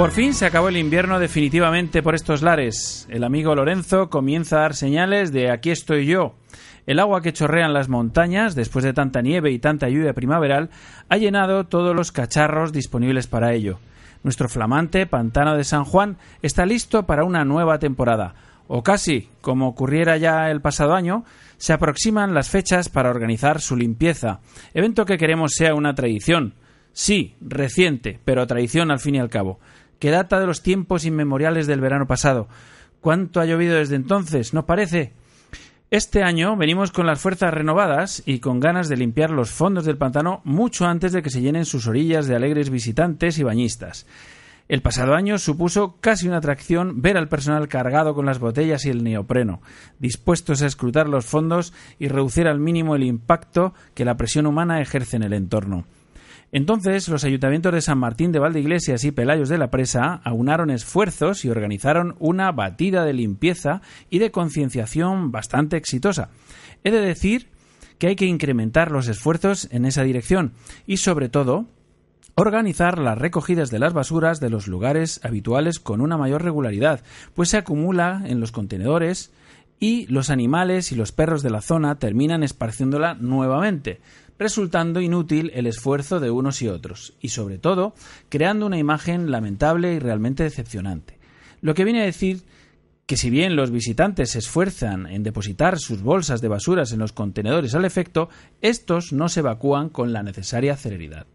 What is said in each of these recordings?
Por fin se acabó el invierno definitivamente por estos lares. El amigo Lorenzo comienza a dar señales de aquí estoy yo. El agua que chorrea en las montañas, después de tanta nieve y tanta lluvia primaveral, ha llenado todos los cacharros disponibles para ello. Nuestro flamante pantano de San Juan está listo para una nueva temporada. O casi, como ocurriera ya el pasado año, se aproximan las fechas para organizar su limpieza, evento que queremos sea una tradición. Sí, reciente, pero tradición al fin y al cabo que data de los tiempos inmemoriales del verano pasado. ¿Cuánto ha llovido desde entonces? ¿No parece? Este año venimos con las fuerzas renovadas y con ganas de limpiar los fondos del pantano mucho antes de que se llenen sus orillas de alegres visitantes y bañistas. El pasado año supuso casi una atracción ver al personal cargado con las botellas y el neopreno, dispuestos a escrutar los fondos y reducir al mínimo el impacto que la presión humana ejerce en el entorno. Entonces, los ayuntamientos de San Martín de Valdeiglesias y Pelayos de la Presa aunaron esfuerzos y organizaron una batida de limpieza y de concienciación bastante exitosa. He de decir que hay que incrementar los esfuerzos en esa dirección y, sobre todo, organizar las recogidas de las basuras de los lugares habituales con una mayor regularidad, pues se acumula en los contenedores y los animales y los perros de la zona terminan esparciéndola nuevamente, resultando inútil el esfuerzo de unos y otros, y sobre todo creando una imagen lamentable y realmente decepcionante. Lo que viene a decir que si bien los visitantes se esfuerzan en depositar sus bolsas de basuras en los contenedores al efecto, estos no se evacúan con la necesaria celeridad.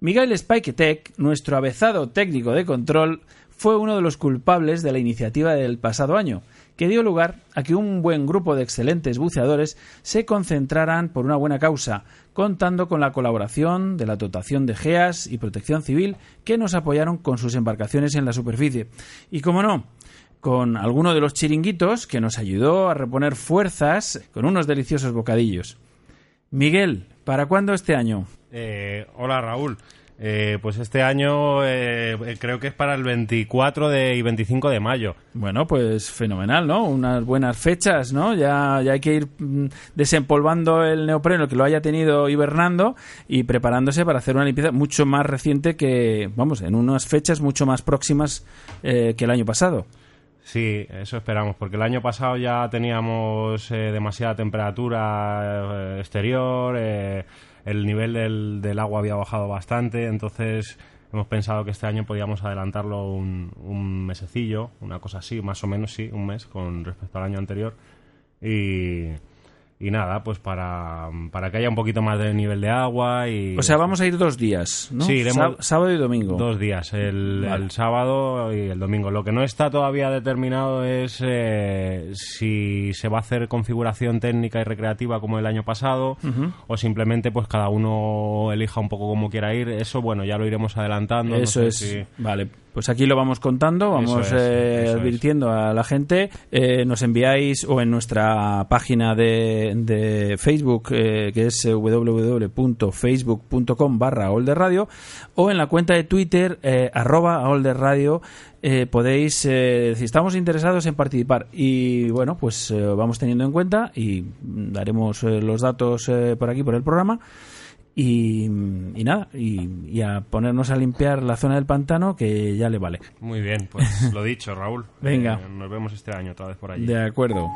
Miguel Spiketek, nuestro avezado técnico de control, fue uno de los culpables de la iniciativa del pasado año, que dio lugar a que un buen grupo de excelentes buceadores se concentraran por una buena causa, contando con la colaboración de la dotación de GEAS y Protección Civil que nos apoyaron con sus embarcaciones en la superficie. Y como no, con alguno de los chiringuitos que nos ayudó a reponer fuerzas con unos deliciosos bocadillos. Miguel, ¿para cuándo este año? Eh, hola Raúl. Eh, pues este año eh, creo que es para el 24 de, y 25 de mayo. Bueno, pues fenomenal, ¿no? Unas buenas fechas, ¿no? Ya, ya hay que ir mm, desempolvando el neopreno que lo haya tenido hibernando y preparándose para hacer una limpieza mucho más reciente que, vamos, en unas fechas mucho más próximas eh, que el año pasado. Sí, eso esperamos, porque el año pasado ya teníamos demasiada temperatura exterior el nivel del, del agua había bajado bastante, entonces hemos pensado que este año podíamos adelantarlo un, un mesecillo, una cosa así, más o menos, sí, un mes con respecto al año anterior. Y, y nada, pues para, para que haya un poquito más de nivel de agua y... O sea, vamos a ir dos días, ¿no? Sí, iremos Sá- sábado y domingo. Dos días, el, Vale. el sábado y el domingo. Lo que no está todavía determinado es eh, si se va a hacer configuración técnica y recreativa como el año pasado o simplemente pues cada uno elija un poco como quiera ir. Eso, bueno, ya lo iremos adelantando. no Eso sé es. si- Vale, pues aquí lo vamos contando, vamos es, eh, es. advirtiendo a la gente. Eh, nos enviáis o en nuestra página de, de Facebook, eh, que es eh, www.facebook.com barra Radio o en la cuenta de Twitter, eh, arroba Radio. eh, podéis eh, decir, estamos interesados en participar y bueno, pues vamos teniendo en cuenta y daremos eh, los datos eh, por aquí, por el programa. Y, y nada, y, y a ponernos a limpiar la zona del pantano que ya le vale. Muy bien, pues lo dicho, Raúl. Venga. Eh, nos vemos este año otra vez por allí. De acuerdo.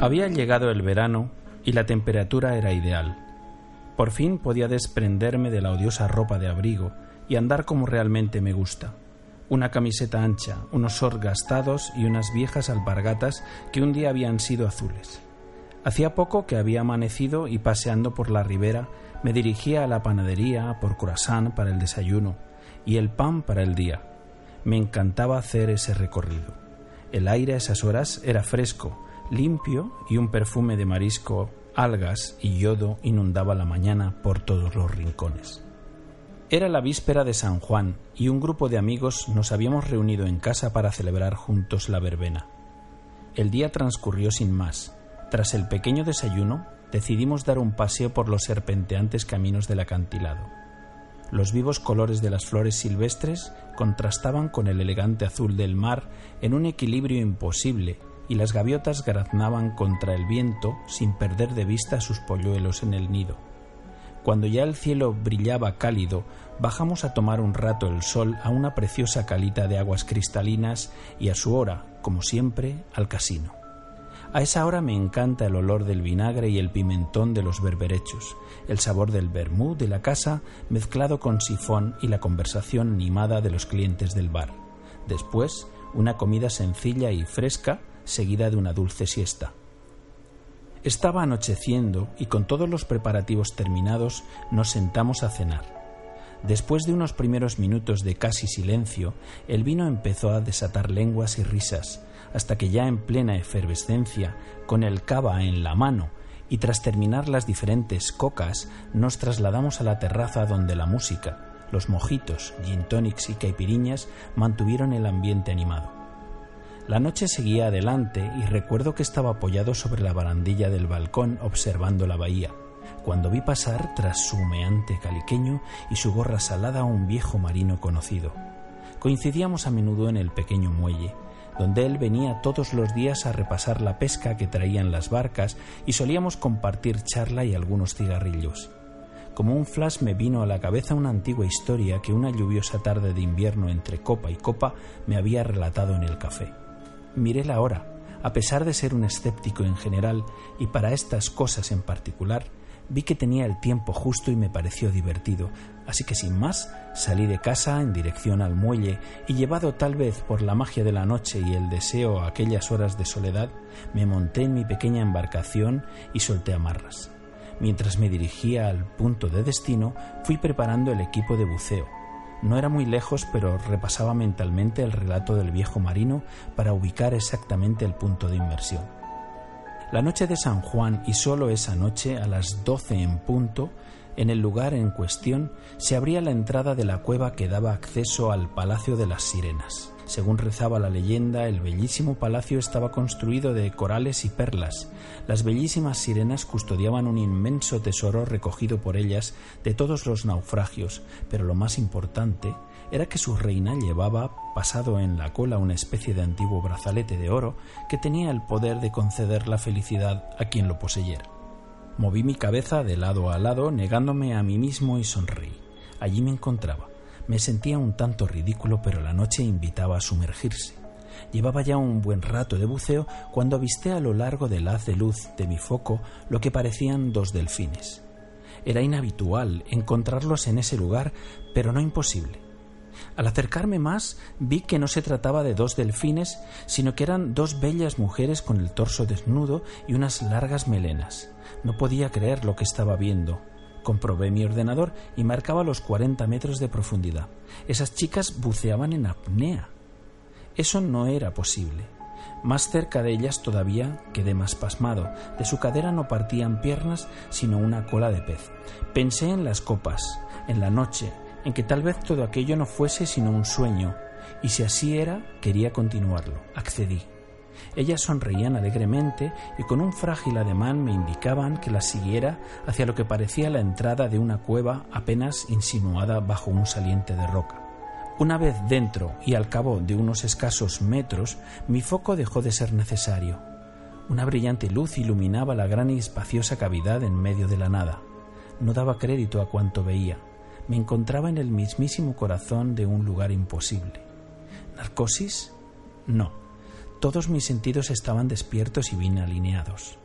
Había llegado el verano y la temperatura era ideal. Por fin podía desprenderme de la odiosa ropa de abrigo y andar como realmente me gusta. Una camiseta ancha, unos shorts gastados y unas viejas alpargatas que un día habían sido azules. Hacía poco que había amanecido y paseando por la ribera me dirigía a la panadería por croissant para el desayuno y el pan para el día. Me encantaba hacer ese recorrido. El aire a esas horas era fresco, limpio y un perfume de marisco, algas y yodo inundaba la mañana por todos los rincones. Era la víspera de San Juan y un grupo de amigos nos habíamos reunido en casa para celebrar juntos la verbena. El día transcurrió sin más. Tras el pequeño desayuno, decidimos dar un paseo por los serpenteantes caminos del acantilado. Los vivos colores de las flores silvestres contrastaban con el elegante azul del mar en un equilibrio imposible y las gaviotas graznaban contra el viento sin perder de vista sus polluelos en el nido. Cuando ya el cielo brillaba cálido, bajamos a tomar un rato el sol a una preciosa calita de aguas cristalinas y a su hora, como siempre, al casino. A esa hora me encanta el olor del vinagre y el pimentón de los berberechos, el sabor del vermú de la casa mezclado con sifón y la conversación animada de los clientes del bar. Después, una comida sencilla y fresca, seguida de una dulce siesta. Estaba anocheciendo y con todos los preparativos terminados nos sentamos a cenar. Después de unos primeros minutos de casi silencio, el vino empezó a desatar lenguas y risas, hasta que ya en plena efervescencia, con el cava en la mano, y tras terminar las diferentes cocas, nos trasladamos a la terraza donde la música, los mojitos, gin tonics y caipiriñas mantuvieron el ambiente animado. La noche seguía adelante y recuerdo que estaba apoyado sobre la barandilla del balcón observando la bahía, cuando vi pasar tras su humeante caliqueño y su gorra salada a un viejo marino conocido. Coincidíamos a menudo en el pequeño muelle, donde él venía todos los días a repasar la pesca que traían las barcas y solíamos compartir charla y algunos cigarrillos. Como un flash me vino a la cabeza una antigua historia que una lluviosa tarde de invierno entre copa y copa me había relatado en el café. Miré la hora, a pesar de ser un escéptico en general y para estas cosas en particular, vi que tenía el tiempo justo y me pareció divertido, así que sin más salí de casa en dirección al muelle y llevado tal vez por la magia de la noche y el deseo a aquellas horas de soledad, me monté en mi pequeña embarcación y solté amarras. Mientras me dirigía al punto de destino, fui preparando el equipo de buceo. No era muy lejos, pero repasaba mentalmente el relato del viejo marino para ubicar exactamente el punto de inmersión. La noche de San Juan y solo esa noche, a las doce en punto, en el lugar en cuestión se abría la entrada de la cueva que daba acceso al Palacio de las Sirenas. Según rezaba la leyenda, el bellísimo palacio estaba construido de corales y perlas. Las bellísimas sirenas custodiaban un inmenso tesoro recogido por ellas de todos los naufragios, pero lo más importante era que su reina llevaba pasado en la cola una especie de antiguo brazalete de oro que tenía el poder de conceder la felicidad a quien lo poseyera. Moví mi cabeza de lado a lado, negándome a mí mismo y sonreí. Allí me encontraba. Me sentía un tanto ridículo, pero la noche invitaba a sumergirse. Llevaba ya un buen rato de buceo cuando avisté a lo largo del haz de luz de mi foco lo que parecían dos delfines. Era inhabitual encontrarlos en ese lugar, pero no imposible. Al acercarme más, vi que no se trataba de dos delfines, sino que eran dos bellas mujeres con el torso desnudo y unas largas melenas. No podía creer lo que estaba viendo. Comprobé mi ordenador y marcaba los 40 metros de profundidad. Esas chicas buceaban en apnea. Eso no era posible. Más cerca de ellas todavía quedé más pasmado. De su cadera no partían piernas, sino una cola de pez. Pensé en las copas, en la noche, en que tal vez todo aquello no fuese sino un sueño, y si así era, quería continuarlo. Accedí. Ellas sonreían alegremente y con un frágil ademán me indicaban que las siguiera hacia lo que parecía la entrada de una cueva apenas insinuada bajo un saliente de roca. Una vez dentro y al cabo de unos escasos metros, mi foco dejó de ser necesario. Una brillante luz iluminaba la gran y espaciosa cavidad en medio de la nada. No daba crédito a cuanto veía me encontraba en el mismísimo corazón de un lugar imposible. ¿Narcosis? No. Todos mis sentidos estaban despiertos y bien alineados.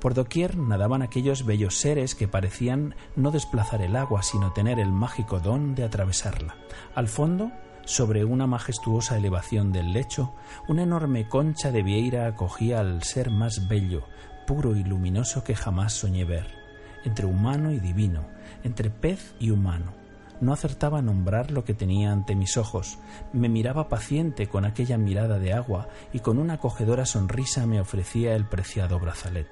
Por doquier nadaban aquellos bellos seres que parecían no desplazar el agua, sino tener el mágico don de atravesarla. Al fondo, sobre una majestuosa elevación del lecho, una enorme concha de vieira acogía al ser más bello, puro y luminoso que jamás soñé ver, entre humano y divino, entre pez y humano, no acertaba a nombrar lo que tenía ante mis ojos. Me miraba paciente con aquella mirada de agua y con una acogedora sonrisa me ofrecía el preciado brazalet.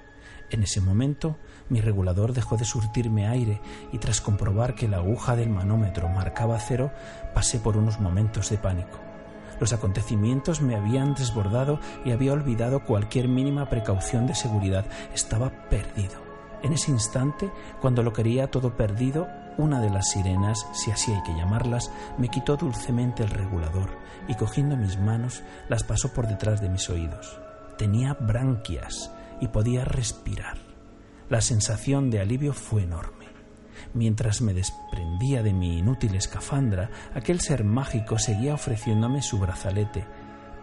En ese momento mi regulador dejó de surtirme aire y tras comprobar que la aguja del manómetro marcaba cero, pasé por unos momentos de pánico. Los acontecimientos me habían desbordado y había olvidado cualquier mínima precaución de seguridad. Estaba perdido. En ese instante, cuando lo quería todo perdido, una de las sirenas, si así hay que llamarlas, me quitó dulcemente el regulador y cogiendo mis manos las pasó por detrás de mis oídos. Tenía branquias y podía respirar. La sensación de alivio fue enorme. Mientras me desprendía de mi inútil escafandra, aquel ser mágico seguía ofreciéndome su brazalete,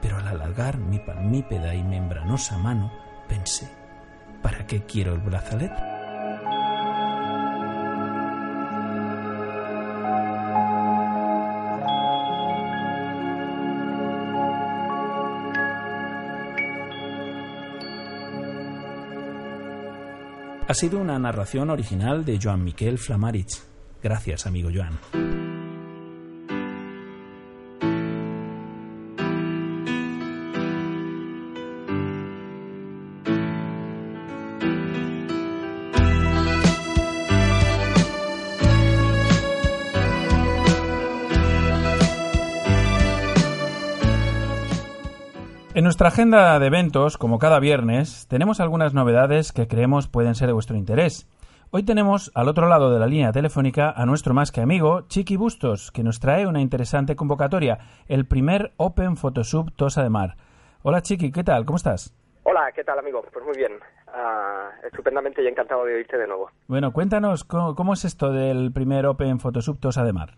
pero al alargar mi palmípeda y membranosa mano, pensé, ¿para qué quiero el brazalete? Ha sido una narración original de Joan Miquel Flamarich. Gracias, amigo Joan. Nuestra agenda de eventos, como cada viernes, tenemos algunas novedades que creemos pueden ser de vuestro interés. Hoy tenemos al otro lado de la línea telefónica a nuestro más que amigo, Chiqui Bustos, que nos trae una interesante convocatoria, el primer Open Photosub Tosa de Mar. Hola Chiqui, ¿qué tal? ¿Cómo estás? Hola, ¿qué tal amigo? Pues muy bien, uh, estupendamente y encantado de oírte de nuevo. Bueno, cuéntanos, ¿cómo, cómo es esto del primer Open Photosub Tosa de Mar?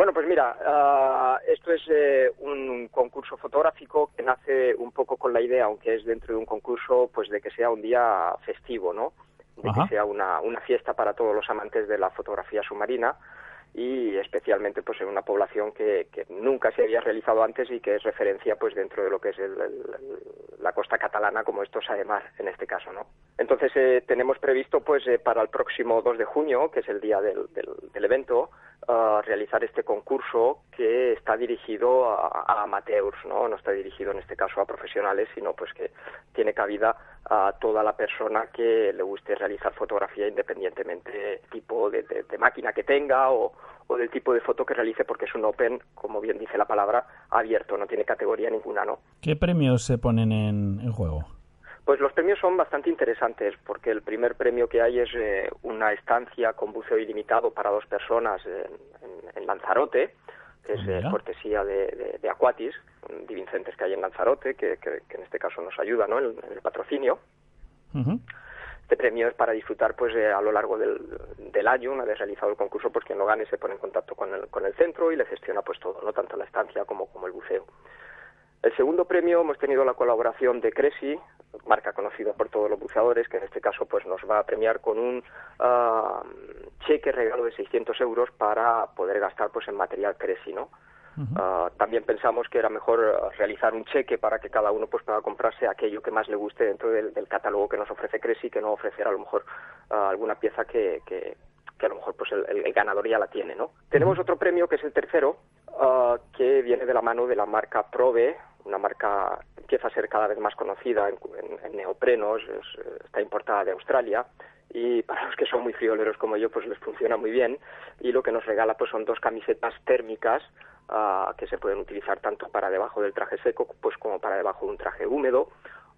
Bueno, pues mira, uh, esto es eh, un concurso fotográfico que nace un poco con la idea, aunque es dentro de un concurso, pues de que sea un día festivo, ¿no? De Ajá. que sea una, una fiesta para todos los amantes de la fotografía submarina y especialmente pues en una población que, que nunca se había realizado antes y que es referencia pues dentro de lo que es el, el, la costa catalana como es Tosa de Mar en este caso no entonces eh, tenemos previsto pues eh, para el próximo 2 de junio que es el día del, del, del evento realizar este concurso que está dirigido a, amateurs no no está dirigido en este caso a profesionales sino pues que tiene cabida a toda la persona que le guste realizar fotografía independientemente tipo de, de, de máquina que tenga o, o del tipo de foto que realice porque es un open, como bien dice la palabra, abierto, no tiene categoría ninguna, ¿no? ¿Qué premios se ponen en, en juego? Pues los premios son bastante interesantes porque el primer premio que hay es eh, una estancia con buceo ilimitado para dos personas en, en, en Lanzarote, que es eh, cortesía de, de, de, Aquatis, Divincentes que hay en Lanzarote, que, que, que, en este caso nos ayuda ¿no? en, en el patrocinio. Uh -huh. Este premio es para disfrutar pues eh, a lo largo del, del, año, una vez realizado el concurso, pues quien lo gane se pone en contacto con el, con el centro y le gestiona pues todo, no tanto la estancia como, como el buceo. El segundo premio hemos tenido la colaboración de Cresi, marca conocida por todos los buceadores, que en este caso pues nos va a premiar con un uh, cheque regalo de 600 euros para poder gastar pues en material Cresi, ¿no? Ah, también pensamos que era mejor ah, realizar un cheque para que cada uno pues pueda comprarse aquello que más le guste dentro del, catálogo que nos ofrece Cresi, que no ofrecer a lo mejor ah, alguna pieza que, que, a lo mejor pues el, ganador ya la tiene, ¿no? Tenemos otro premio que es el tercero, que viene de la mano de la marca Probe, una marca empieza a ser cada vez más conocida en, neoprenos, está importada de Australia y para los que son muy frioleros como yo pues les funciona muy bien y lo que nos regala pues son dos camisetas térmicas Ah, que se pueden utilizar tanto para debajo del traje seco pues como para debajo de un traje húmedo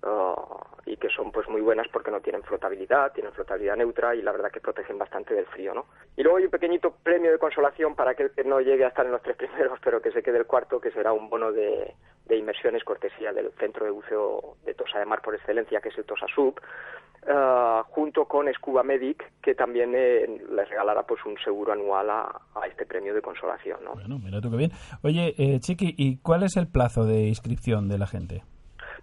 ah, y que son pues muy buenas porque no tienen flotabilidad, tienen flotabilidad neutra y la verdad que protegen bastante del frío, ¿no? Y luego hay un pequeñito premio de consolación para aquel que no llegue a estar en los tres primeros, pero que se quede el cuarto, que será un bono de, de inmersiones cortesía del centro de buceo de Tosa de Mar por excelencia, que es el Tosa Sub, Uh, junto con Scuba Medic, que también eh, les regalará pues un seguro anual a, este premio de consolación. ¿no? Bueno, mira tú qué bien. Oye, eh, Chiqui, ¿y cuál es el plazo de inscripción de la gente?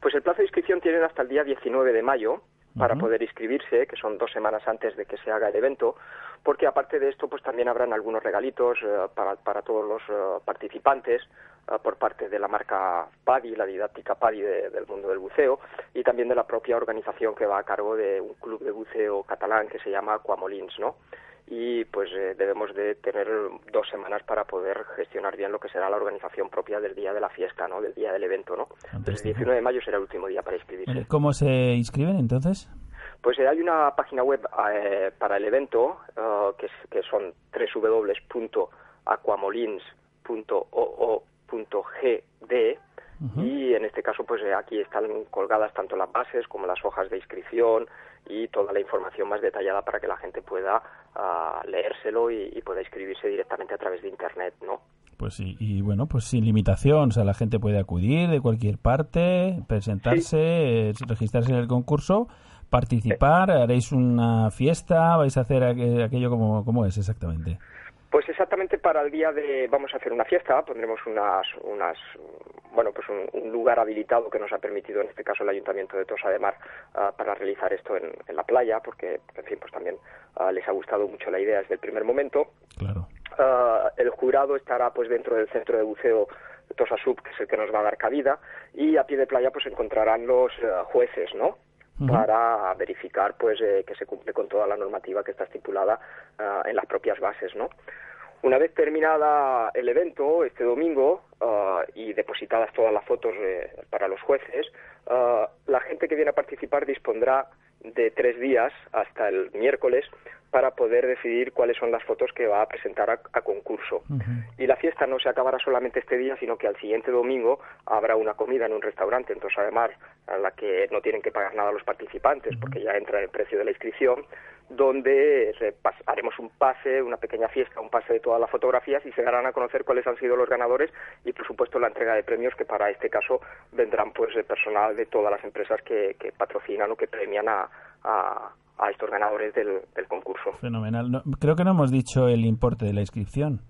Pues el plazo de inscripción tienen hasta el día 19 de mayo para poder inscribirse, que son dos semanas antes de que se haga el evento, porque aparte de esto, pues también habrán algunos regalitos eh, para, para todos los uh, participantes, por parte de la marca PADI, la didáctica PADI del mundo del buceo, y también de la propia organización que va a cargo de un club de buceo catalán que se llama Aquamolins, ¿no? y pues eh, debemos de tener dos semanas para poder gestionar bien lo que será la organización propia del día de la fiesta, ¿no? Del día del evento, ¿no? el 19 de mayo será el último día para inscribirse. ¿Cómo se inscriben entonces? Pues eh, hay una página web eh, para el evento que, es, que son www.aquamolins.oo .gd y en este caso pues eh, aquí están colgadas tanto las bases como las hojas de inscripción y toda la información más detallada para que la gente pueda ah, leérselo y, pueda inscribirse directamente a través de internet, ¿no? Pues sí, y bueno, pues sin limitación, o sea, la gente puede acudir de cualquier parte, presentarse, eh, registrarse en el concurso, participar, haréis una fiesta, vais a hacer aquello como, como es exactamente. Pues exactamente para el día de vamos a hacer una fiesta, pondremos unas unas bueno, pues un, lugar habilitado que nos ha permitido en este caso el Ayuntamiento de Tosa de Mar ah, para realizar esto en, la playa, porque en fin, pues también ah, les ha gustado mucho la idea desde el primer momento. Claro. Ah, el jurado estará pues dentro del centro de buceo Tosa Sub, que es el que nos va a dar cabida, y a pie de playa pues encontrarán los jueces, ¿no? Para verificar pues eh, que se cumple con toda la normativa que está estipulada ah, en las propias bases, ¿no? Una vez terminada el evento este domingo ah, y depositadas todas las fotos eh, para los jueces, ah, la gente que viene a participar dispondrá de tres días hasta el miércoles para poder decidir cuáles son las fotos que va a presentar a, concurso. Y la fiesta no se acabará solamente este día, sino que al siguiente domingo habrá una comida en un restaurante. En Tosa de Mar, a la que no tienen que pagar nada los participantes, porque ya entra el precio de la inscripción, donde haremos un pase, una pequeña fiesta, un pase de todas las fotografías y se darán a conocer cuáles han sido los ganadores y, por supuesto, la entrega de premios que para este caso vendrán pues el personal de todas las empresas que, patrocinan o que premian a, a, estos ganadores del, concurso. Fenomenal. creo que no hemos dicho el importe de la inscripción.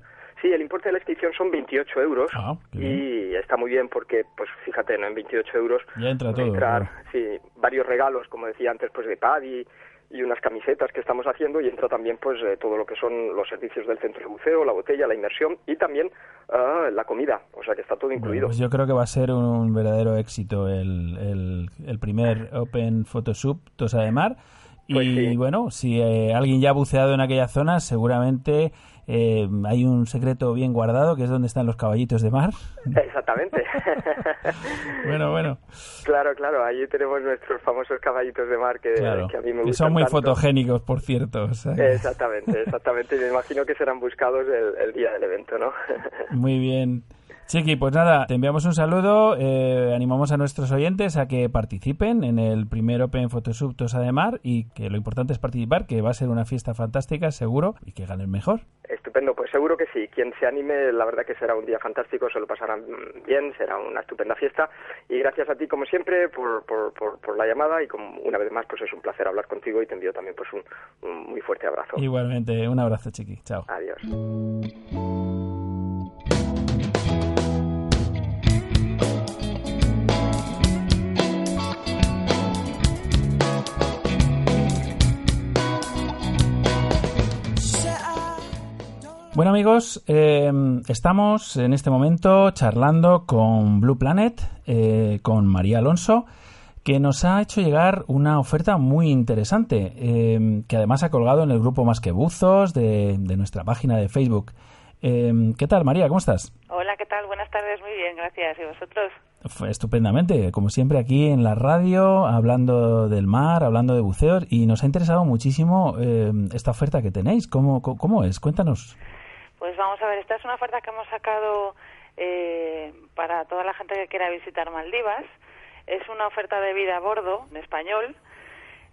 Sí, el importe de la inscripción son 28 euros ah, y está muy bien porque, pues fíjate, ¿no? en 28 euros ya entra todo. Entrar, sí, varios regalos, como decía antes, pues de PADI y unas camisetas que estamos haciendo y entra también pues eh, todo lo que son los servicios del centro de buceo, la botella, la inmersión y también ah, la comida, o sea que está todo incluido. pues yo creo que va a ser un, verdadero éxito el, el, primer Open Photoshoot Tosa de Mar pues y bueno, si eh, alguien ya ha buceado en aquella zona, seguramente eh, hay un secreto bien guardado que es donde están los caballitos de mar. Exactamente. bueno, bueno. Claro, claro, allí tenemos nuestros famosos caballitos de mar que, a mí me gustan. Que son muy fotogénicos, por cierto. Exactamente, exactamente. me imagino que serán buscados el día del evento, ¿no? muy bien. Chiqui, pues nada, te enviamos un saludo, eh, animamos a nuestros oyentes a que participen en el primer Open Photoshoot Tosa de Mar y que lo importante es participar, que va a ser una fiesta fantástica, seguro, y que ganen mejor. Estupendo, pues seguro que sí. Quien se anime, la verdad que será un día fantástico, se lo pasarán bien, será una estupenda fiesta. Y gracias a ti, como siempre, por, por, por, la llamada y como una vez más, pues es un placer hablar contigo y te envío también pues un, un muy fuerte abrazo. Igualmente, un abrazo, Chiqui. Chao. Adiós. Bueno amigos, eh, estamos en este momento charlando con Blue Planet, eh, con María Alonso, que nos ha hecho llegar una oferta muy interesante, eh, que además ha colgado en el grupo Más que Buzos de, de nuestra página de Facebook. Eh, ¿Qué tal María? ¿Cómo estás? Hola, ¿qué tal? Buenas tardes, muy bien, gracias. ¿Y vosotros? Estupendamente, como siempre aquí en la radio, hablando del mar, hablando de buceos, y nos ha interesado muchísimo eh, esta oferta que tenéis. ¿Cómo, ¿Cómo, cómo es? Cuéntanos. Pues vamos a ver, esta es una oferta que hemos sacado eh, para toda la gente que quiera visitar Maldivas. Es una oferta de vida a bordo, en español.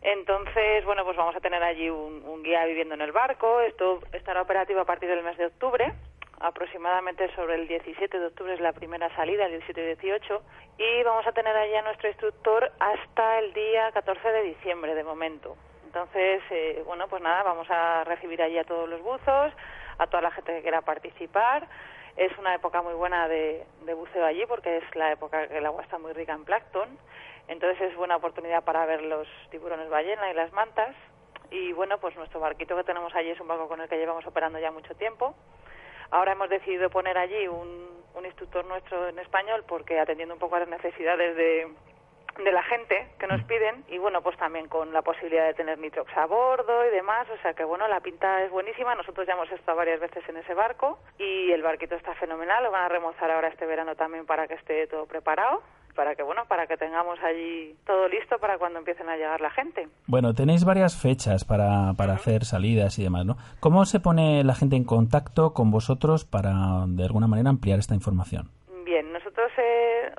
Entonces, bueno, pues vamos a tener allí un, guía viviendo en el barco. Esto estará operativo a partir del mes de octubre. Aproximadamente sobre el 17 de octubre es la primera salida, el 17 y 18. Y vamos a tener allí a nuestro instructor hasta el día 14 de diciembre, de momento. Entonces, eh, bueno, pues nada, vamos a recibir allí a todos los buzos, a toda la gente que quiera participar. Es una época muy buena de, de buceo allí porque es la época que el agua está muy rica en plancton. Entonces es buena oportunidad para ver los tiburones ballena y las mantas. Y bueno, pues nuestro barquito que tenemos allí es un barco con el que llevamos operando ya mucho tiempo. Ahora hemos decidido poner allí un, un instructor nuestro en español porque atendiendo un poco a las necesidades de, de la gente que nos piden y bueno pues también con la posibilidad de tener nitrox a bordo y demás. O sea que bueno la pinta es buenísima. Nosotros ya hemos estado varias veces en ese barco y el barquito está fenomenal. Lo van a remozar ahora este verano también para que esté todo preparado para que bueno para que tengamos allí todo listo para cuando empiecen a llegar la gente. Bueno, tenéis varias fechas para, para hacer salidas y demás, ¿no? ¿Cómo se pone la gente en contacto con vosotros para, de alguna manera, ampliar esta información?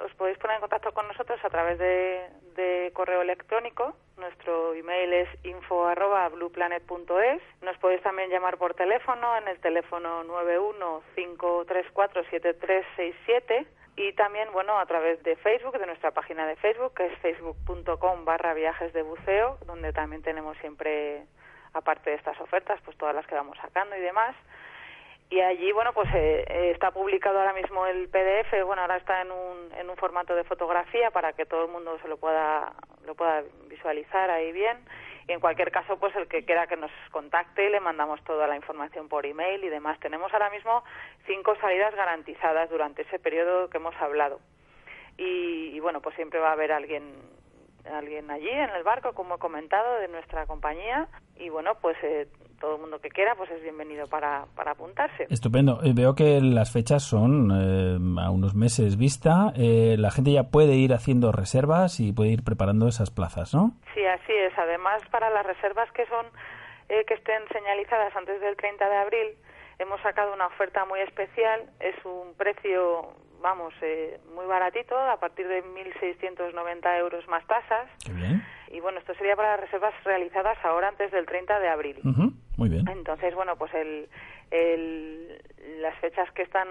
Os podéis poner en contacto con nosotros a través de, de correo electrónico. Nuestro email es info@blueplanet.es. Nos podéis también llamar por teléfono en el teléfono 915347367 y también, bueno, a través de Facebook, de nuestra página de Facebook, que es facebook.com barra viajes de buceo, donde también tenemos siempre, aparte de estas ofertas, pues todas las que vamos sacando y demás y allí bueno pues eh, eh, está publicado ahora mismo el PDF bueno ahora está en un, en un formato de fotografía para que todo el mundo se lo pueda lo pueda visualizar ahí bien. Y en cualquier caso pues el que quiera que nos contacte le mandamos toda la información por email y demás. Tenemos ahora mismo cinco salidas garantizadas durante ese periodo que hemos hablado. Y, y bueno pues siempre va a haber alguien alguien allí en el barco como he comentado de nuestra compañía y bueno pues eh, todo el mundo que quiera pues es bienvenido para, para apuntarse. Estupendo. Eh, Veo que las fechas son eh, a unos meses vista. Eh, la gente ya puede ir haciendo reservas y puede ir preparando esas plazas, ¿no? Sí, así es. Además, para las reservas que son eh, que estén señalizadas antes del 30 de abril, hemos sacado una oferta muy especial. Es un precio, vamos, eh, muy baratito, a partir de 1.690 euros más tasas. Bien. Y bueno, esto sería para las reservas realizadas ahora antes del 30 de abril. Muy bien. Entonces, bueno, pues el, el- las fechas que están,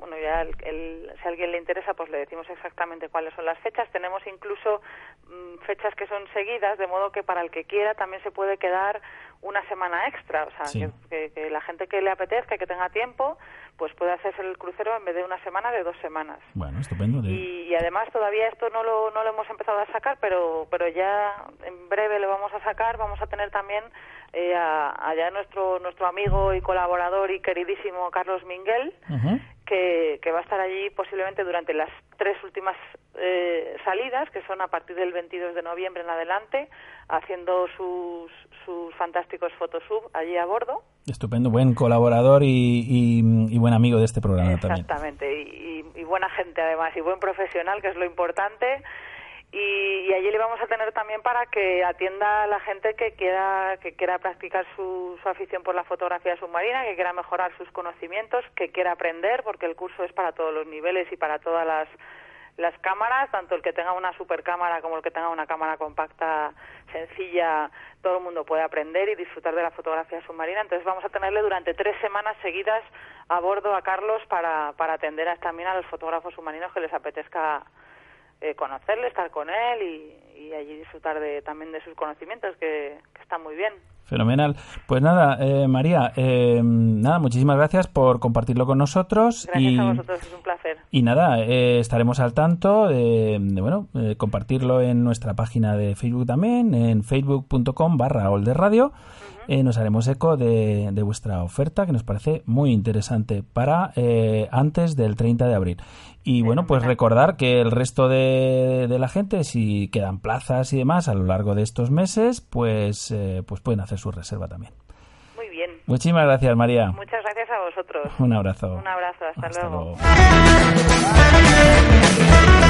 bueno, ya el- el- si a alguien le interesa, pues le decimos exactamente cuáles son las fechas. Tenemos incluso mm, fechas que son seguidas, de modo que para el que quiera también se puede quedar una semana extra. O sea, Sí. que, que- que la gente que le apetezca, que tenga tiempo, pues puede hacerse el crucero en vez de una semana, de dos semanas. Bueno, estupendo. Y, y además todavía esto no lo, no lo hemos empezado a sacar, pero, pero ya en breve lo vamos a sacar. Vamos a tener también eh, a, nuestro, nuestro amigo y colaborador y queridísimo Carlos Minguel, Ujú. Que, que va a estar allí posiblemente durante las tres últimas eh, salidas, que son a partir del 22 de noviembre en adelante, haciendo sus, sus fantásticos photosub allí a bordo. Estupendo. Buen colaborador y, y- y buen amigo de este programa también. Exactamente, y, y- y buena gente además, y buen profesional, que es lo importante. Y, y allí le vamos a tener también para que atienda a la gente que quiera que quiera practicar su, su afición por la fotografía submarina, que quiera mejorar sus conocimientos, que quiera aprender, porque el curso es para todos los niveles y para todas las cámaras, tanto el que tenga una supercámara como el que tenga una cámara compacta sencilla, todo el mundo puede aprender y disfrutar de la fotografía submarina. Entonces vamos a tenerle durante tres semanas seguidas a bordo a Carlos para, para atender a- también a los fotógrafos submarinos que les apetezca eh, conocerle, estar con él y, y allí disfrutar de, también de sus conocimientos, que, que están muy bien. Fenomenal. Pues nada, eh, María, eh, nada, muchísimas gracias por compartirlo con nosotros. Gracias y, a vosotros, es un placer. y nada, eh, estaremos al tanto de, de, bueno, eh, compartirlo en nuestra página de Facebook también, en facebook.com barra Older Radio. Eh, nos haremos eco de, de vuestra oferta, que nos parece muy interesante para eh, antes del 30 de abril. Y bueno, pues recordar que el resto de, de la gente, si quedan plazas y demás a lo largo de estos meses, pues, eh, pues pueden hacer su reserva también. Muy bien. Muchísimas gracias, María. Muchas gracias a vosotros. Un abrazo. Un abrazo, hasta, Hasta luego. luego.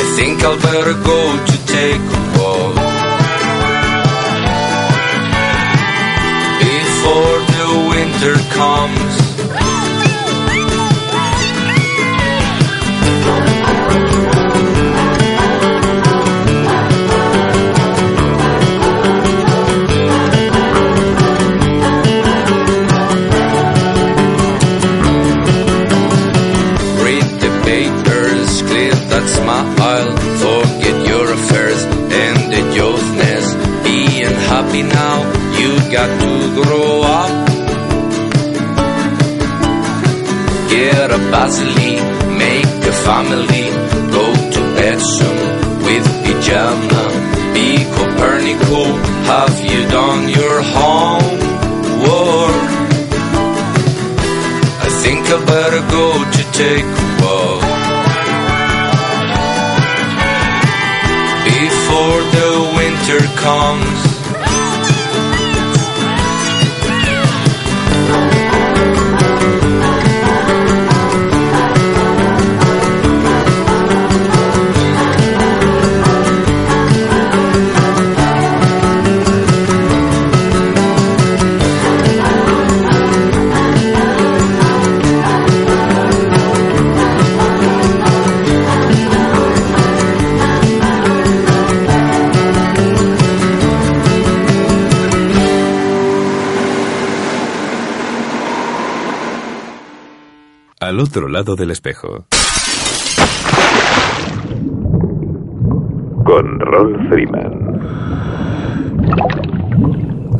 I think I'll better go to take a walk before the winter comes. Vaseline, make a family, go to bed soon with pajama. Be Copernico, have you done your homework? I think I better go to take a walk before the winter comes. Al otro lado del espejo. Con Rolf Freeman.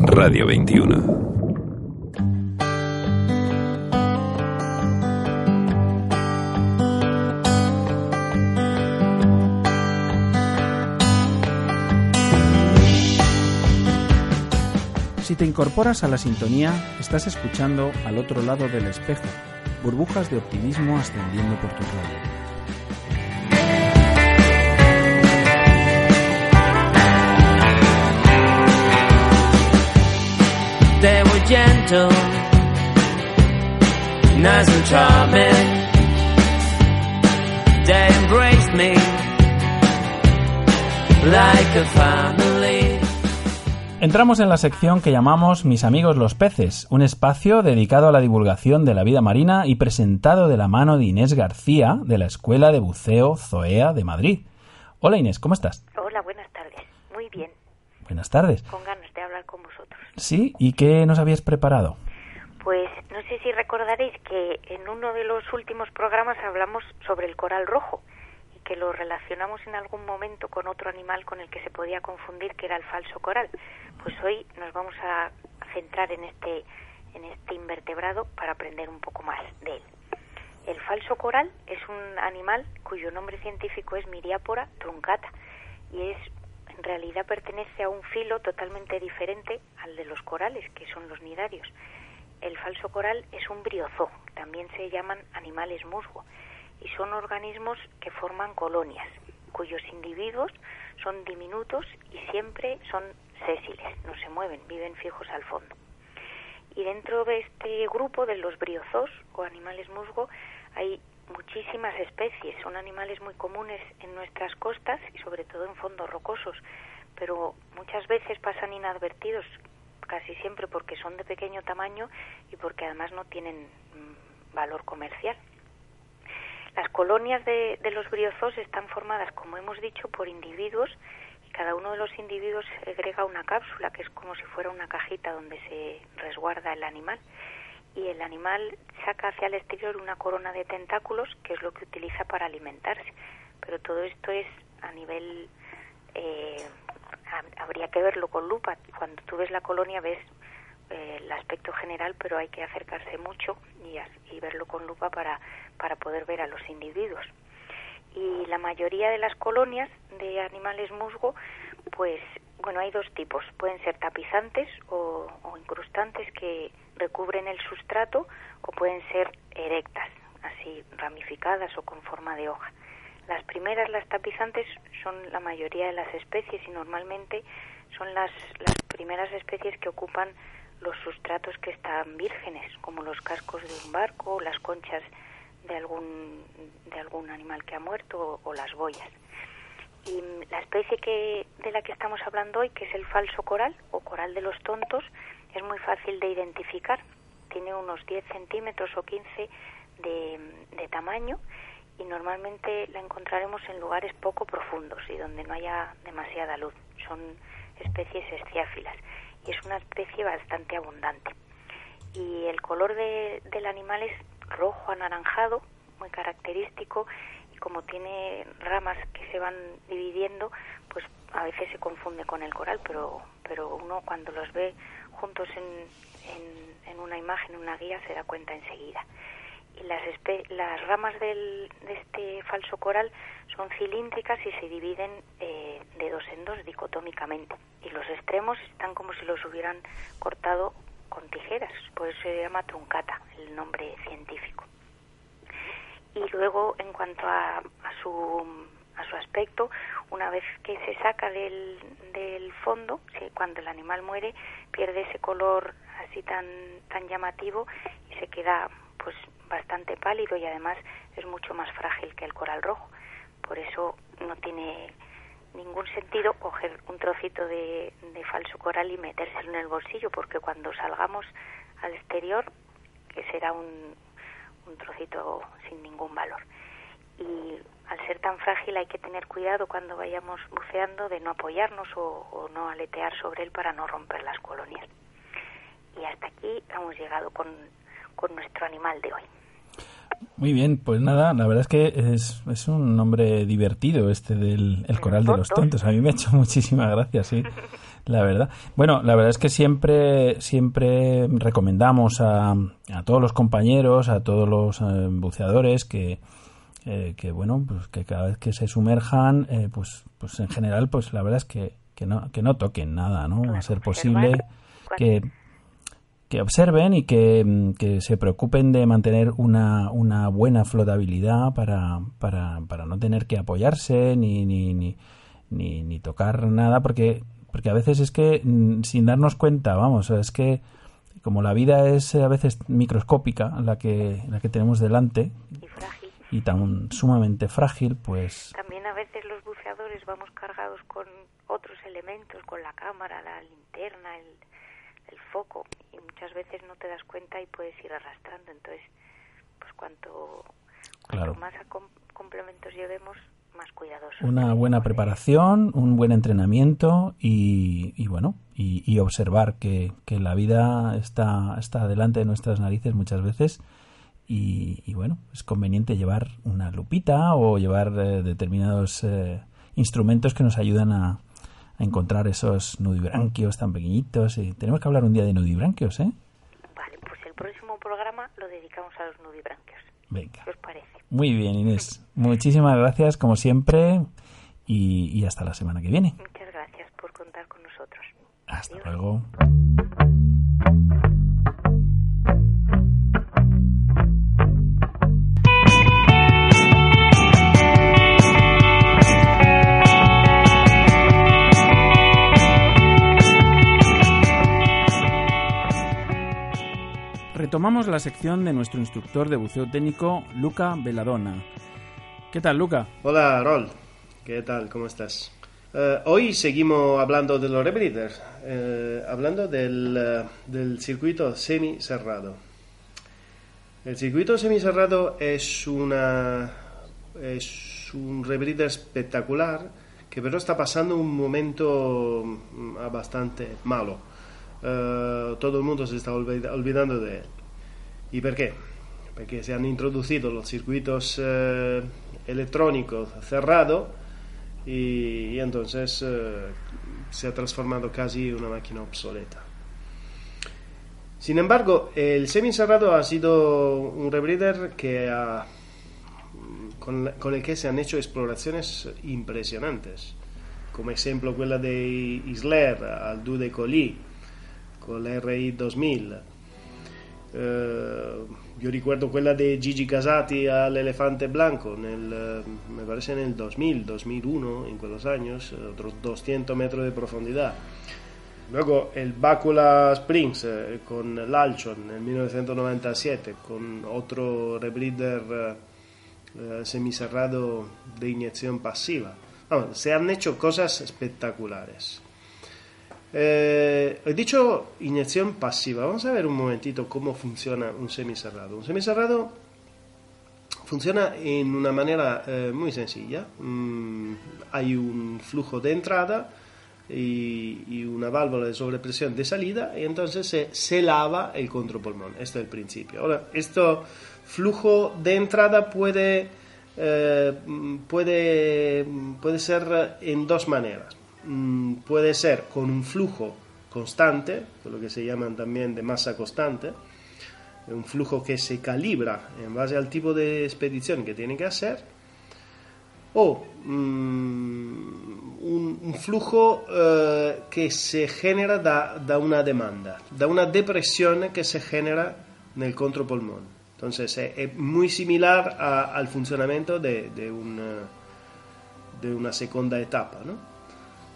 Radio 21. Si te incorporas a la sintonía, estás escuchando al otro lado del espejo, burbujas de optimismo ascendiendo por tu radio. They were gentle, nice and charming. They embraced me like a family. Entramos en la sección que llamamos Mis amigos los peces, un espacio dedicado a la divulgación de la vida marina y presentado de la mano de Inés García de la Escuela de Buceo Zoea de Madrid. Hola Inés, ¿cómo estás? Hola, buenas tardes. Muy bien, Buenas tardes. con ganas de hablar con vosotros. Sí, ¿y qué nos habías preparado? Pues no sé si recordaréis que en uno de los últimos programas hablamos sobre el coral rojo y que lo relacionamos en algún momento con otro animal con el que se podía confundir, que era el falso coral. Pues hoy nos vamos a centrar en este en este invertebrado para aprender un poco más de él. El falso coral es un animal cuyo nombre científico es Miriápora truncata y es en realidad pertenece a un filo totalmente diferente al de los corales, que son los nidarios. El falso coral es un briozoo, también se llaman animales musgo, y son organismos que forman colonias, cuyos individuos son diminutos y siempre son sésiles, no se mueven, viven fijos al fondo. Y dentro de este grupo de los briozos o animales musgo hay muchísimas especies. Son animales muy comunes en nuestras costas y sobre todo en fondos rocosos, pero muchas veces pasan inadvertidos, casi siempre porque son de pequeño tamaño y porque además no tienen mm, valor comercial. Las colonias de, de los briozos están formadas, como hemos dicho, por individuos cada uno de los individuos segrega una cápsula que es como si fuera una cajita donde se resguarda el animal y el animal saca hacia el exterior una corona de tentáculos que es lo que utiliza para alimentarse. Pero todo esto es a nivel... Eh, habría que verlo con lupa. Cuando tú ves la colonia ves eh, el aspecto general, pero hay que acercarse mucho y, y verlo con lupa para, para poder ver a los individuos. Y la mayoría de las colonias de animales musgo, pues bueno, hay dos tipos. Pueden ser tapizantes o, incrustantes que recubren el sustrato o pueden ser erectas, así ramificadas o con forma de hoja. Las primeras, las tapizantes, son la mayoría de las especies y normalmente son las, las primeras especies que ocupan los sustratos que están vírgenes, como los cascos de un barco las conchas de algún, de algún animal que ha muerto o, las boyas. Y la especie que, de la que estamos hablando hoy, que es el falso coral o coral de los tontos, es muy fácil de identificar. Tiene unos 10 centímetros o 15 de, de tamaño y normalmente la encontraremos en lugares poco profundos y donde no haya demasiada luz. Son especies esciáfilas y es una especie bastante abundante. Y el color de, del animal es rojo anaranjado, muy característico, y como tiene ramas que se van dividiendo, pues a veces se confunde con el coral, pero, pero uno cuando los ve juntos en, en, una imagen, en una guía, se da cuenta enseguida. Y las, las ramas del, de este falso coral son cilíndricas y se dividen eh, de dos en dos dicotómicamente. Y los extremos están como si los hubieran cortado con tijeras, por eso se llama truncata, el nombre científico. Y luego, en cuanto a, a su a su aspecto, una vez que se saca del, del fondo, cuando el animal muere, pierde ese color así tan, tan llamativo y se queda pues bastante pálido y además es mucho más frágil que el coral rojo. Por eso no tiene ningún sentido coger un trocito de, falso coral y metérselo en el bolsillo, porque cuando salgamos al exterior, que será un, un trocito sin ningún valor. Y al ser tan frágil hay que tener cuidado cuando vayamos buceando de no apoyarnos o, o, no aletear sobre él para no romper las colonias. Y hasta aquí hemos llegado con, con nuestro animal de hoy. Muy bien, pues nada, la verdad es que es, es un nombre divertido este del el coral de los tontos. A mí me ha hecho muchísima gracia, sí, la verdad. Bueno, la verdad es que siempre siempre recomendamos a, a todos los compañeros, a todos los eh, buceadores que, eh, que bueno, pues que cada vez que se sumerjan, eh, pues pues en general, pues la verdad es que, que no que no toquen nada, ¿no? A ser posible que que observen y que, que, se preocupen de mantener una, una buena flotabilidad para, para, para, no tener que apoyarse ni, ni, ni, ni, ni tocar nada, porque, porque a veces es que sin darnos cuenta, vamos, es que como la vida es a veces microscópica, la que, la que tenemos delante, y, frágil. y tan sumamente frágil, pues... También a veces los buceadores vamos cargados con otros elementos, con la cámara, la linterna, el, el foco y muchas veces no te das cuenta y puedes ir arrastrando. Entonces pues cuanto, cuanto Claro. más com complementos llevemos más cuidadosos. Una buena preparación, un buen entrenamiento y, y bueno, y, y observar que, que, la vida está, está delante de nuestras narices muchas veces. Y, y bueno, es conveniente llevar una lupita o llevar eh, determinados eh, instrumentos que nos ayudan a, a encontrar esos nudibranquios tan pequeñitos. Y tenemos que hablar un día de nudibranquios, ¿eh? Vale, pues el próximo programa lo dedicamos a los nudibranquios. Venga. ¿Qué os parece? Muy bien, Inés. Muchísimas gracias, como siempre, y, y hasta la semana que viene. Muchas gracias por contar con nosotros. Hasta Adiós. luego. Retomamos la sección de nuestro instructor de buceo técnico, Luca Veladona. ¿Qué tal, Luca? Hola, Rol. ¿Qué tal? ¿Cómo estás? Eh, hoy seguimos hablando de los rebreathers, eh, hablando del, eh, del circuito semi-cerrado. El circuito semi-cerrado es, una, es un rebreather espectacular que pero está pasando un momento mm, bastante malo. Eh, todo el mundo se está olvid- olvidando de él. ¿Y por qué? Porque se han introducido los circuitos eh, electrónicos cerrados y, entonces eh, se ha transformado casi en una máquina obsoleta. Sin embargo, el semi-cerrado ha sido un rebreather que con el que se han hecho exploraciones impresionantes, como ejemplo quella de Isler al Dude Colli con la RI 2000. Eh, io ricordo quella di Gigi Casati all'Elefante Blanco, nel, eh, me parece nel 2000, 2001, in quegli anni, eh, otros 200 metros de profondità. Luego el Bacula Springs eh, con l'Alchon nel 1997, con otro rebreather eh, de inyección pasiva. Se han hecho cosas espectaculares. Eh, he dicho inyección pasiva. Vamos a ver un momentito cómo funciona un semicerrado. Un semicerrado funciona en una manera eh, muy sencilla. Mm, hay un flujo de entrada y, una válvula de sobrepresión de salida y entonces se, lava el contrapulmón. Este es el principio. Ahora, este flujo de entrada puede, eh, puede, puede ser en dos maneras. Mm, puede ser con un flujo constante, lo que se llaman también de masa constante, un flujo que se calibra en base al tipo de expedición que tiene que hacer, o mm, un, flujo eh, que se genera da, da una demanda, da una depresión que se genera nel contrapulmón. Entonces es, es muy similar al funcionamiento de, de una, de una segunda etapa, ¿no?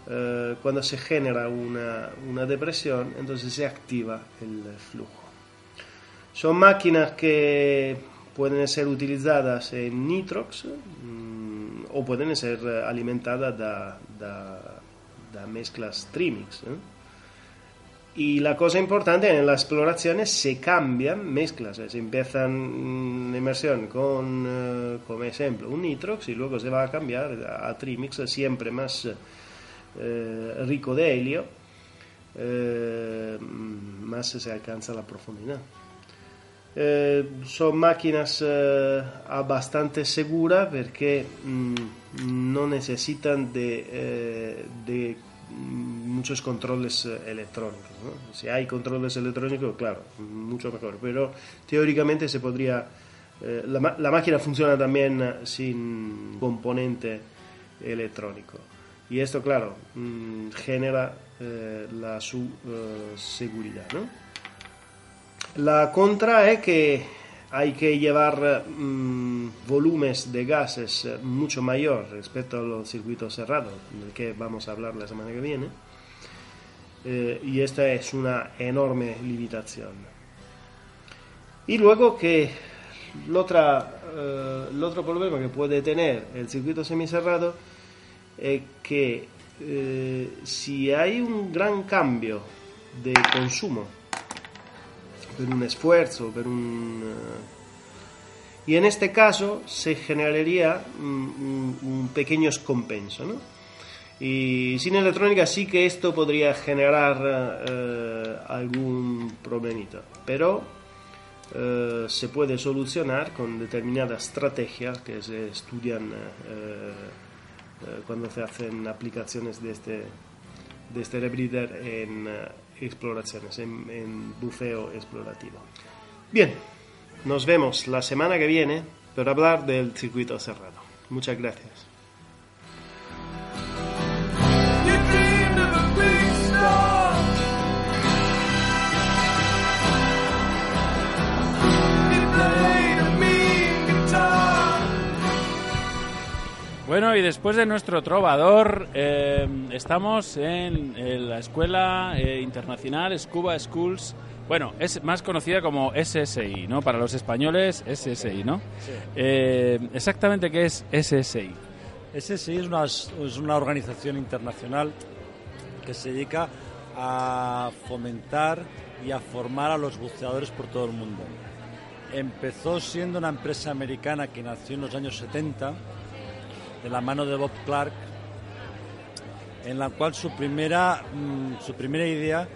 Eh, cuando se genera una, una depresión, entonces se activa el flujo. Son máquinas que pueden ser utilizadas en nitrox mm, o pueden ser alimentadas da, da, mezclas trimix. ¿eh? Y la cosa importante en las exploraciones se cambian mezclas, eh, se empiezan en inmersión con, eh, como ejemplo, un nitrox y luego se va a cambiar a trimix siempre más eh, rico de helio, eh, más se alcanza la profundidad. Eh, son máquinas eh, bastante seguras perché mm, non necesitan de, eh, de muchos controles eh, electrónicos. ¿no? Si hay controles electrónicos, claro, mucho mejor, pero teóricamente se podría... la, la máquina funciona también sin componente electrónico. Y esto, claro, mm, genera eh, la su eh, seguridad, ¿no? La contra es que hay que llevar mm, volúmenes de gases eh, mucho mayor respecto a los circuitos cerrados, del que vamos a hablar la semana que viene. Y esta es una enorme limitación. Y luego que el otra, eh, el otro problema que puede tener el circuito semicerrado es que eh, si hay un gran cambio de consumo per un esfuerzo, per un... eh, y en este caso se generaría un, pequeño scompenso, ¿no? Y sin electrónica sí que esto podría generar eh, algún problemita, pero se puede solucionar con determinadas estrategias que se estudian cuando se hacen aplicaciones de este, de este rebreather en eh, exploraciones, en, en buceo explorativo. Bien, Nos vemos la semana que viene para hablar del circuito cerrado. Muchas gracias. Bueno, y después de nuestro trovador, eh, estamos en, en la Escuela eh, Internacional Scuba Schools. Bueno, es más conocida como SSI, ¿no? Para los españoles, SSI, ¿no? Eh, exactamente, ¿qué es SSI? SSI es una, es una organización internacional que se dedica a fomentar y a formar a los buceadores por todo el mundo. Empezó siendo una empresa americana que nació en los años 70 de la mano de Bob Clark, en la cual su primera, mm, su primera idea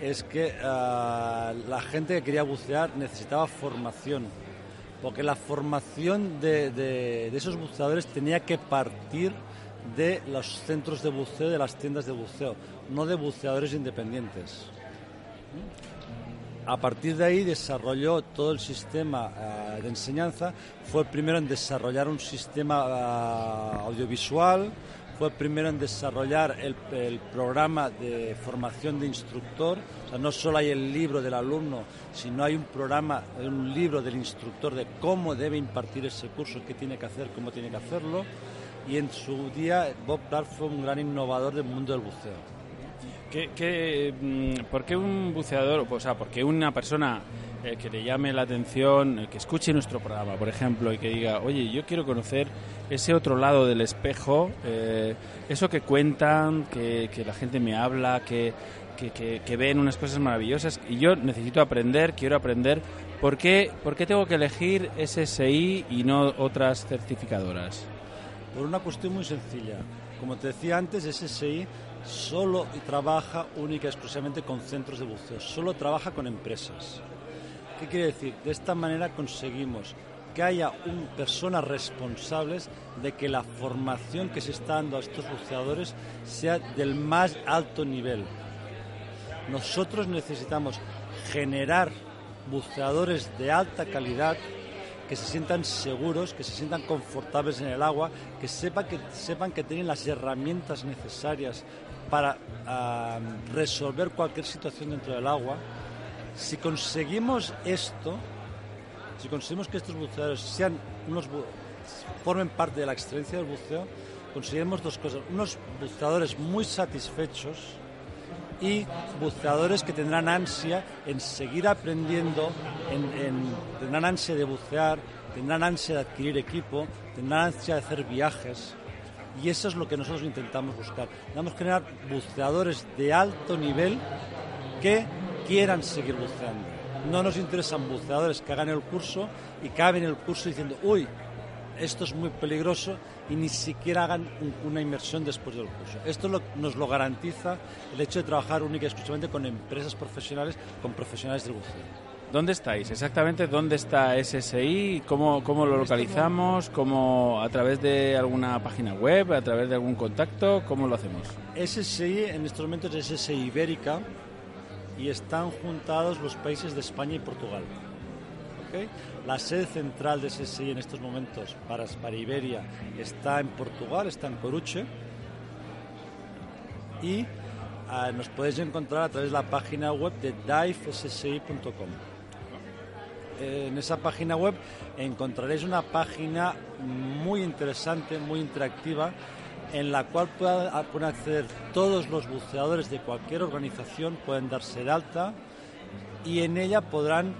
es que ah, la gente que quería bucear necesitaba formación, porque la formación de, de- de esos buceadores tenía que partir de los centros de buceo, de las tiendas de buceo, no de buceadores independientes. A partir de ahí desarrolló todo el sistema ah, de enseñanza. Fue el primero en desarrollar un sistema ah, audiovisual. Fue el primero en desarrollar el, el programa de formación de instructor. O sea, no solo hay el libro del alumno, sino hay un programa, un libro del instructor de cómo debe impartir ese curso, qué tiene que hacer, cómo tiene que hacerlo. Y en su día Bob Clark fue un gran innovador del mundo del buceo. ¿Qué, qué, mm, ¿Por qué un buceador, o sea, por qué una persona eh, que le llame la atención, eh, que escuche nuestro programa, por ejemplo, y que diga, oye, yo quiero conocer ese otro lado del espejo, eh, eso que cuentan, que, que la gente me habla, que, que, que- ven unas cosas maravillosas, y yo necesito aprender, quiero aprender, ¿por qué, por qué tengo que elegir SSI y no otras certificadoras? Por una cuestión muy sencilla. Como te decía antes, SSI solo trabaja única y exclusivamente con centros de buceo, solo trabaja con empresas. ¿Qué quiere decir? De esta manera conseguimos que haya un, personas responsables de que la formación que se está dando a estos buceadores sea del más alto nivel. Nosotros necesitamos generar buceadores de alta calidad que se sientan seguros, que se sientan confortables en el agua, que sepan que, sepan que tienen las herramientas necesarias para ah, resolver cualquier situación dentro del agua. Si conseguimos esto, si conseguimos que estos buceadores sean unos bu- formen parte de la excelencia del buceo, conseguiremos dos cosas. Unos buceadores muy satisfechos y buceadores que tendrán ansia en seguir aprendiendo, en, en- tendrán ansia de bucear, tendrán ansia de adquirir equipo, tendrán ansia de hacer viajes. Y eso es lo que nosotros intentamos buscar. Intentamos generar buceadores de alto nivel que quieran seguir buceando. No nos interesan buceadores que hagan el curso y acaben el curso diciendo, uy, esto es muy peligroso y ni siquiera hagan un- una inversión después del curso. Esto nos lo garantiza el hecho de trabajar única y exclusivamente con empresas profesionales, con profesionales del buceo. ¿Dónde estáis? Exactamente, ¿dónde está SSI? ¿Cómo, cómo lo localizamos? ¿Cómo, ¿A través de alguna página web? ¿A través de algún contacto? ¿Cómo lo hacemos? SSI en estos momentos es SSI Ibérica y están juntados los países de España y Portugal. La sede central de SSI en estos momentos para, para Iberia está en Portugal, está en Coruche y ah, nos podéis encontrar a través de la página web de divessi.com. En esa página web encontraréis una página muy interesante, muy interactiva, en la cual pueda- pueden acceder todos los buceadores de cualquier organización, pueden darse de alta y en ella podrán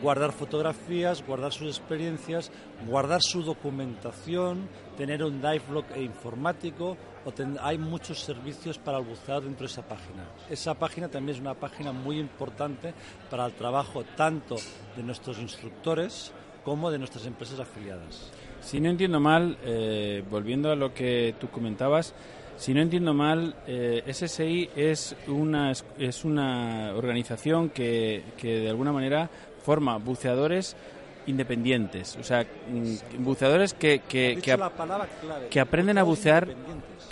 guardar fotografías, guardar sus experiencias, guardar su documentación, tener un dive log e informático. O ten- hay muchos servicios para el buceador dentro de esa página. Esa página también es una página muy importante para el trabajo tanto de nuestros instructores como de nuestras empresas afiliadas. Si no entiendo mal, eh, volviendo a lo que tú comentabas, si no entiendo mal, eh, SSI es una, es una organización que, que de alguna manera forma buceadores independientes, o sea, mm, buceadores que que aprenden a bucear.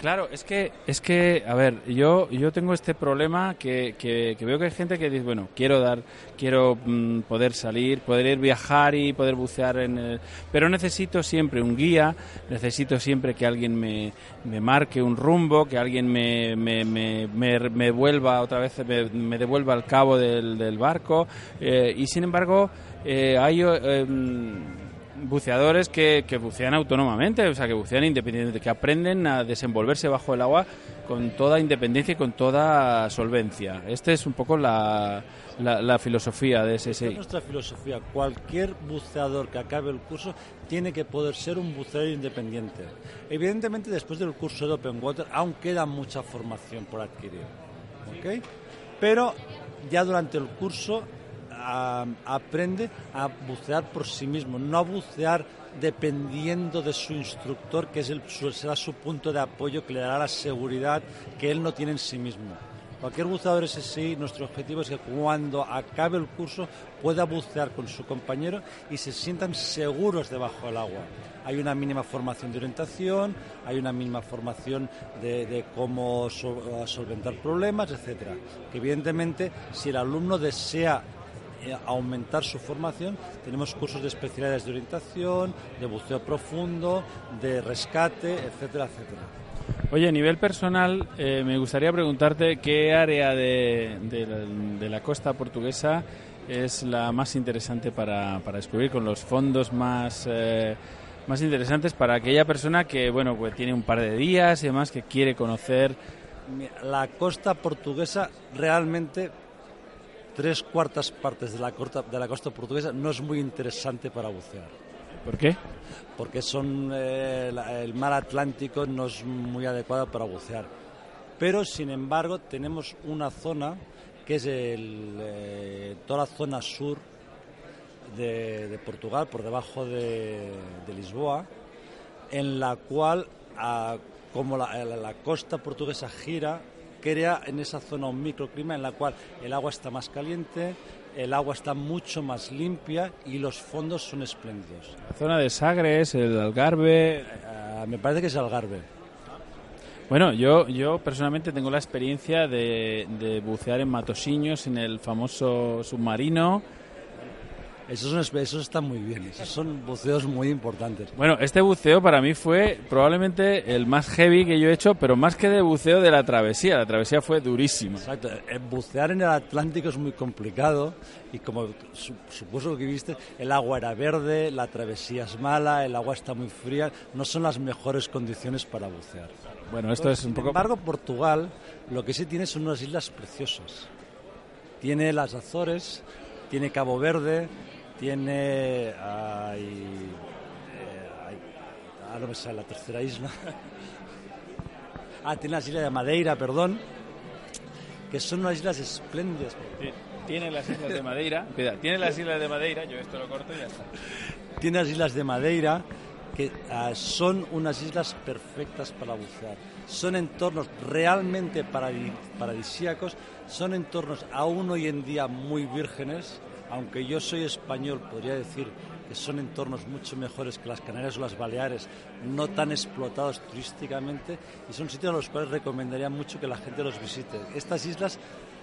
Claro, es que es que a ver, yo yo tengo este problema que, que, que veo que hay gente que dice, bueno, quiero dar, quiero mm, poder salir, poder ir viajar y poder bucear en el, pero necesito siempre un guía, necesito siempre que alguien me, me marque un rumbo, que alguien me, me, me, me, vuelva otra vez, me, me devuelva al cabo del, del barco. Eh, y sin embargo eh, hay eh, mm, buceadores que, que bucean autónomamente, o sea, que bucean independientemente, que aprenden a desenvolverse bajo el agua con toda independencia y con toda solvencia. Esta es un poco la, la, la filosofía de Esta es nuestra filosofía. Cualquier buceador que acabe el curso tiene que poder ser un buceador independiente. Evidentemente, después del curso de Open Water aún queda mucha formación por adquirir. ¿ok? Pero ya durante el curso aprende a bucear por sí mismo, no a bucear dependiendo de su instructor, que es será su punto de apoyo que le dará la seguridad que él no tiene en sí mismo. Cualquier buceador SSI, nuestro objetivo es que cuando acabe el curso pueda bucear con su compañero y se sientan seguros debajo del agua. Hay una mínima formación de orientación, hay una mínima formación de, cómo sol- solventar problemas, etcétera. Que evidentemente, si el alumno desea aumentar su formación, tenemos cursos de especialidades de orientación, de buceo profundo, de rescate, etcétera, etcétera. Oye, a nivel personal, eh, me gustaría preguntarte qué área de, de la, de la costa portuguesa es la más interesante para, para descubrir, con los fondos más, eh, más interesantes para aquella persona que, bueno, pues tiene un par de días y demás, que quiere conocer. La costa portuguesa realmente tres cuartas partes de la costa, de la costa portuguesa no es muy interesante para bucear. ¿Por qué? Porque son eh, la- el mar Atlántico no es muy adecuado para bucear. Pero sin embargo tenemos una zona que es el, eh, toda la zona sur de, de Portugal, por debajo de, de Lisboa, en la cual, ah, como la, la- la costa portuguesa gira, crea en esa zona un microclima en la cual el agua está más caliente, el agua está mucho más limpia y los fondos son espléndidos. La zona de Sagres, el Algarve. Ah, me parece que es Algarve. Bueno, yo, yo personalmente tengo la experiencia de, de bucear en Matosiños, en el famoso submarino. Esos, esos están muy bien, esos son buceos muy importantes. Bueno, este buceo para mí fue probablemente el más heavy que yo he hecho, pero más que de buceo de la travesía. La travesía fue durísima. Exacto. Eh, Bucear en el Atlántico es muy complicado y como su- supuso que viste, el agua era verde, la travesía es mala, el agua está muy fría, no son las mejores condiciones para bucear. Bueno, esto es un Sin poco... embargo, Portugal lo que sí tiene son unas islas preciosas. Tiene las Azores, tiene Cabo Verde, tiene... eh, ay, ah, no me sale la tercera isla. ah, tiene las islas de Madeira, perdón, que son unas islas espléndidas. Tiene las islas de Madeira. Cuidado, tiene las islas de Madeira. Yo esto lo corto y ya está. Tiene las islas de Madeira, que ah, son unas islas perfectas para bucear. Son entornos realmente paradi- paradisíacos, son entornos aún hoy en día muy vírgenes, aunque yo soy español, podría decir que son entornos mucho mejores que las Canarias o las Baleares, no tan explotados turísticamente, y son sitios a los cuales recomendaría mucho que la gente los visite. Estas islas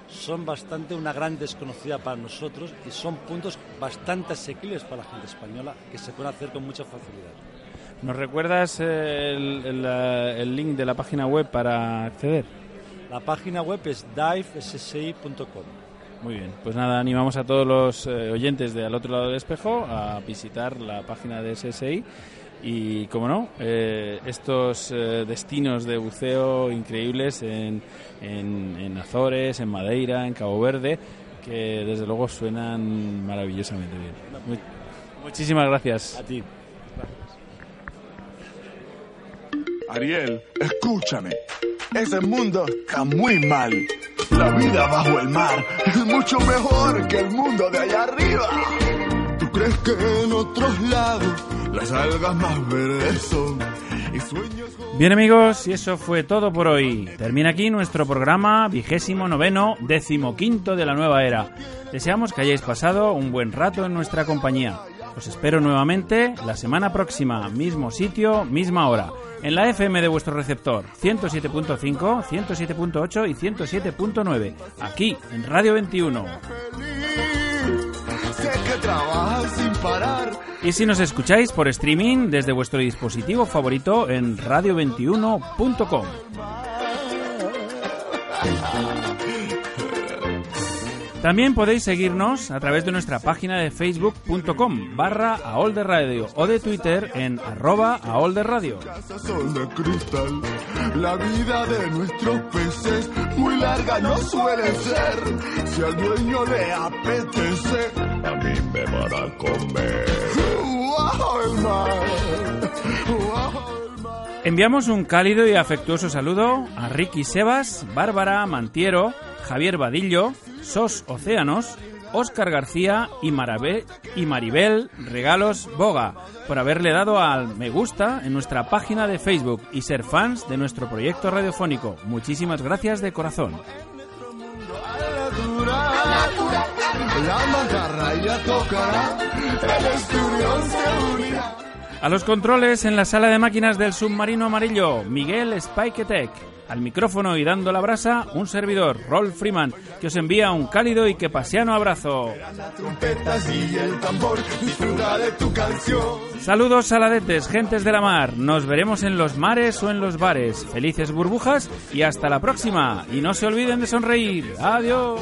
son bastante una gran desconocida para nosotros y son puntos bastante asequibles para la gente española que se pueden hacer con mucha facilidad. ¿Nos recuerdas eh, el, el, el link de la página web para acceder? La página web es divessi.com. Muy bien, pues nada, animamos a todos los eh, oyentes de Al otro lado del espejo a visitar la página de SSI y, como no, eh, estos eh, destinos de buceo increíbles en, en, en Azores, en Madeira, en Cabo Verde, que desde luego suenan maravillosamente bien. Mu- muchísimas gracias. A ti. Ariel, escúchame. Ese mundo está muy mal. La vida bajo el mar es mucho mejor que el mundo de allá arriba. ¿Tú crees que en otros lados las algas más verdes son? Y sueños Bien amigos, y eso fue todo por hoy. Termina aquí nuestro programa vigésimo noveno, décimo quinto de la nueva era. Deseamos que hayáis pasado un buen rato en nuestra compañía. Os espero nuevamente la semana próxima, mismo sitio, misma hora, en la FM de vuestro receptor, 107.5, 107.8 y 107.9, aquí en Radio 21. Sé que trabajas sin parar. Y si nos escucháis por streaming desde vuestro dispositivo favorito en radio21.com. También podéis seguirnos a través de nuestra página de facebook.com barra Radio o de Twitter en arroba aolderradio. Son de cristal. La vida de nuestros peces muy larga no suele ser. Si al dueño le apetece, a mí me van a comer. Enviamos un cálido y afectuoso saludo a Ricky Sebas, Bárbara Mantiero, Javier Vadillo, Sos Océanos, Óscar García y, y Maribel Regalos Boga por haberle dado al me gusta en nuestra página de Facebook y ser fans de nuestro proyecto radiofónico. Muchísimas gracias de corazón. A los controles en la sala de máquinas del submarino amarillo, Miguel Spiketek. Al micrófono y dando la brasa, un servidor, Rolf Freeman, que os envía un cálido y que paseano abrazo. Saludos saladetes, gentes de la mar. Nos veremos en los mares o en los bares. Felices burbujas y hasta la próxima. Y no se olviden de sonreír. Adiós.